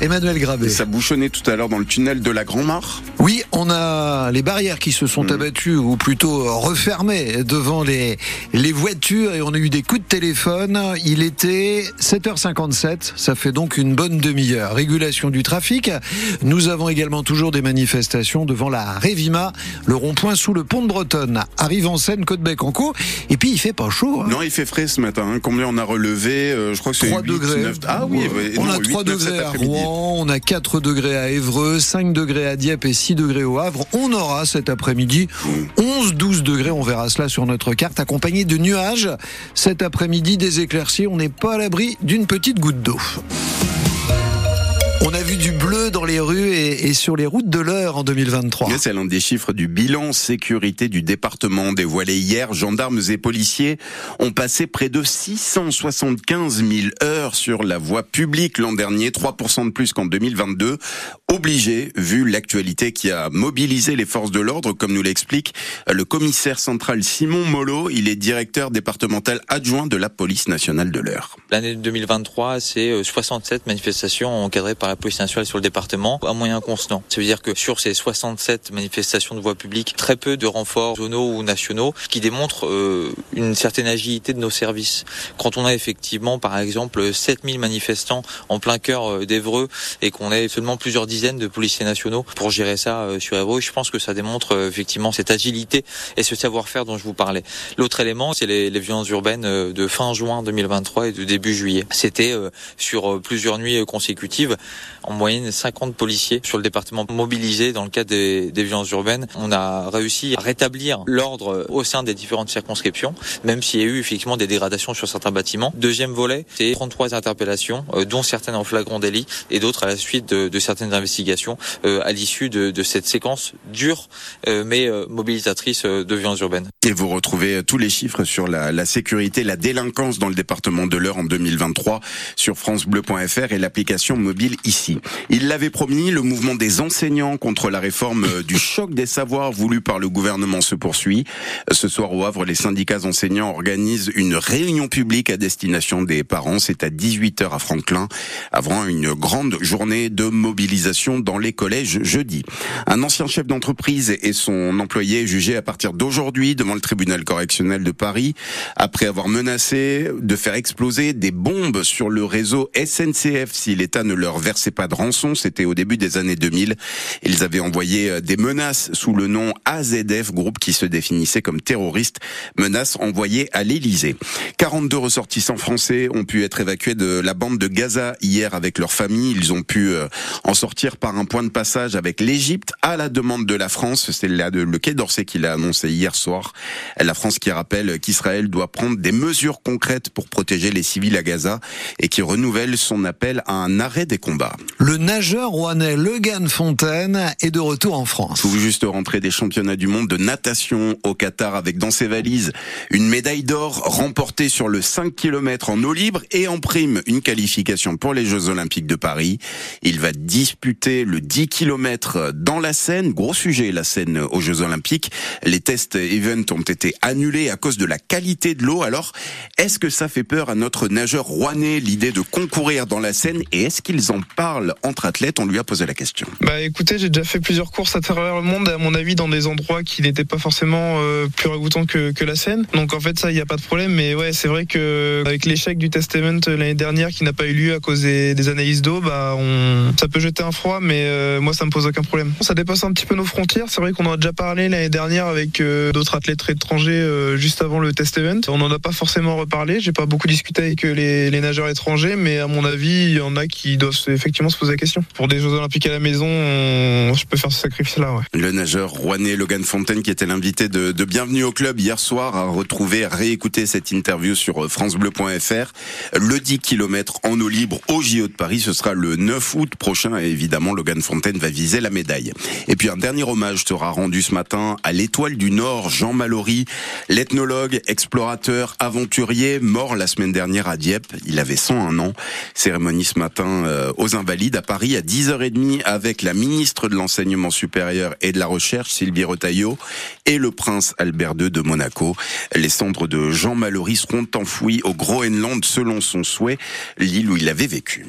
Emmanuel Grabé. Ça bouchonnait tout à l'heure dans le tunnel de la Grand-Mare Oui, on a les barrières qui se sont Mhm. abattues, ou plutôt refermées, devant les, les voitures et on a eu des coups de téléphone. Il était 7h57, ça fait donc une bonne demi-heure. Régulation du trafic. Nous avons également toujours des manifestations devant la Révima, le rond-point sous le pont de Bretonne. Arrive en scène Côte-Bec-en-Caux. Et puis il fait pas chaud. hein. Non, il fait frais ce matin. hein. Combien on a relevé Euh, Je crois que c'est 3 8, degrés. 9. Ah oui, on non, a 8, 3 9 cet degrés Rouen, on a 4 degrés à Évreux, 5 degrés à Dieppe et 6 degrés au Havre. On aura cet après-midi 11-12 degrés, on verra cela sur notre carte, accompagné de nuages. Cet après-midi, des éclaircies, on n'est pas à l'abri d'une petite goutte d'eau. On a vu du bleu dans les rues et, et sur les routes de l'heure en 2023. Mais C'est l'un des chiffres du bilan sécurité du département dévoilé hier. Gendarmes et policiers ont passé près de 675 000 heures sur la voie publique l'an dernier, 3% de plus qu'en 2022. Obligé, vu l'actualité qui a mobilisé les forces de l'ordre, comme nous l'explique le commissaire central Simon Mollo. Il est directeur départemental adjoint de la police nationale de l'Eure. L'année 2023, c'est euh, 67 manifestations encadrées par la police nationale sur le département à moyen constant. Ça veut dire que sur ces 67 manifestations de voie publique, très peu de renforts zonaux ou nationaux qui démontrent euh, une certaine agilité de nos services. Quand on a effectivement, par exemple, 7000 manifestants en plein cœur euh, d'Evreux et qu'on ait seulement plusieurs dizaines de policiers nationaux pour gérer ça euh, sur Evreux, je pense que ça démontre euh, effectivement cette agilité et ce savoir-faire dont je vous parlais. L'autre élément, c'est les, les violences urbaines de fin juin 2023 et de début juillet. C'était euh, sur plusieurs nuits consécutives, en moyenne 50 policiers sur le département mobilisés dans le cadre des, des violences urbaines. On a réussi à rétablir l'ordre au sein des différentes circonscriptions, même s'il y a eu effectivement des dégradations sur certains bâtiments. Deuxième volet, c'est 33 interpellations, euh, dont certaines en flagrant délit et d'autres à la suite de, de certaines investigations euh, à l'issue de, de cette séquence dure euh, mais euh, mobilisatrice euh, de violences urbaines. Et vous retrouvez tous les chiffres sur la, la sécurité, la délinquance dans le département de l'Eure en 2023 sur francebleu.fr et l'application mobile ici. Il l'avait promis, le mouvement des enseignants contre la réforme euh, du choc des savoirs voulu par le gouvernement se poursuit. Ce soir au Havre, les syndicats enseignants organisent une réunion publique à destination des parents. C'est à 18h à Franklin, avant une grande journée de mobilisation dans les collèges jeudi. Un ancien chef d'entreprise et son employé jugé à partir d'aujourd'hui devant le tribunal correctionnel de Paris après avoir menacé de faire exploser des bombes sur le réseau SNCF si l'État ne leur versait pas de rançon. C'était au début des années 2000. Ils avaient envoyé euh, des menaces sous le nom AZF, groupe qui se définissait comme terroriste, menaces envoyées à l'Élysée. 42 ressortissants français ont pu être évacués de la bande de Gaza hier avec leur famille. Ils ont pu euh, en sortir par un point de passage avec l'Égypte à la demande de la France. C'est le Quai d'Orsay qui l'a annoncé hier soir. La France qui rappelle qu'Israël doit prendre des mesures concrètes pour protéger les civils à Gaza et qui renouvelle son appel à un arrêt des combats. Le nageur rouennais Logan Fontaine est de retour en France. Tout juste rentré des championnats du monde de natation au Qatar avec dans ses valises une médaille d'or remportée sur le 5 km en eau libre et en prime une qualification pour les Jeux Olympiques de Paris. Il va disputer le 10 km dans la Seine. Gros sujet la Seine aux Jeux Olympiques. Les tests event ont été annulés à cause de la qualité de l'eau. Alors, est-ce que ça fait peur à notre nageur rouennais l'idée de concourir dans la Seine et est-ce qu'ils en parlent entre athlètes On lui a posé la question. Bah écoutez, j'ai déjà fait plusieurs courses à travers le monde, à mon avis, dans des endroits qui n'étaient pas forcément euh, plus ragoûtants que, que la Seine. Donc en fait, ça, il n'y a pas de problème. Mais ouais, c'est vrai que avec l'échec du test event l'année dernière qui n'a pas eu lieu à cause des, des analyses d'eau, bah on, ça peut jeter un froid, mais euh, moi, ça me pose aucun problème. Ça dépasse un petit peu nos frontières. C'est vrai qu'on en a déjà parlé l'année dernière avec euh, d'autres athlètes étrangers euh, juste avant le test event. On n'en a pas forcément reparlé. J'ai pas beaucoup discuté avec euh, les, les nageurs étrangers, mais à mon avis, il y en a qui doivent se- effectivement se poser la question. Pour des Jeux Olympiques à la maison, on- je peux faire ce sacrifice-là. Le nageur rouennais Logan Fontaine, qui était l'invité de, Bienvenue au club hier soir, a retrouvé, a réécouté cette interview sur euh, francebleu.fr. Le 10 km en eau libre au JO de Paris, ce sera le 9 août prochain et évidemment Logan Fontaine va viser la médaille. Et puis un dernier hommage sera rendu ce matin à l'étoile du Nord, Jean Mallory, l'ethnologue, explorateur, aventurier, mort la semaine dernière à Dieppe. Il avait 101 ans. Cérémonie ce matin euh, aux Invalides à Paris à 10h30 avec la ministre de l'enseignement supérieur et de la recherche, Sylvie Retailleau, et le prince Albert II de Monaco. Les cendres de Jean Mallory seront enfouies au Groenland selon son souhait, l'île où il avait vécu.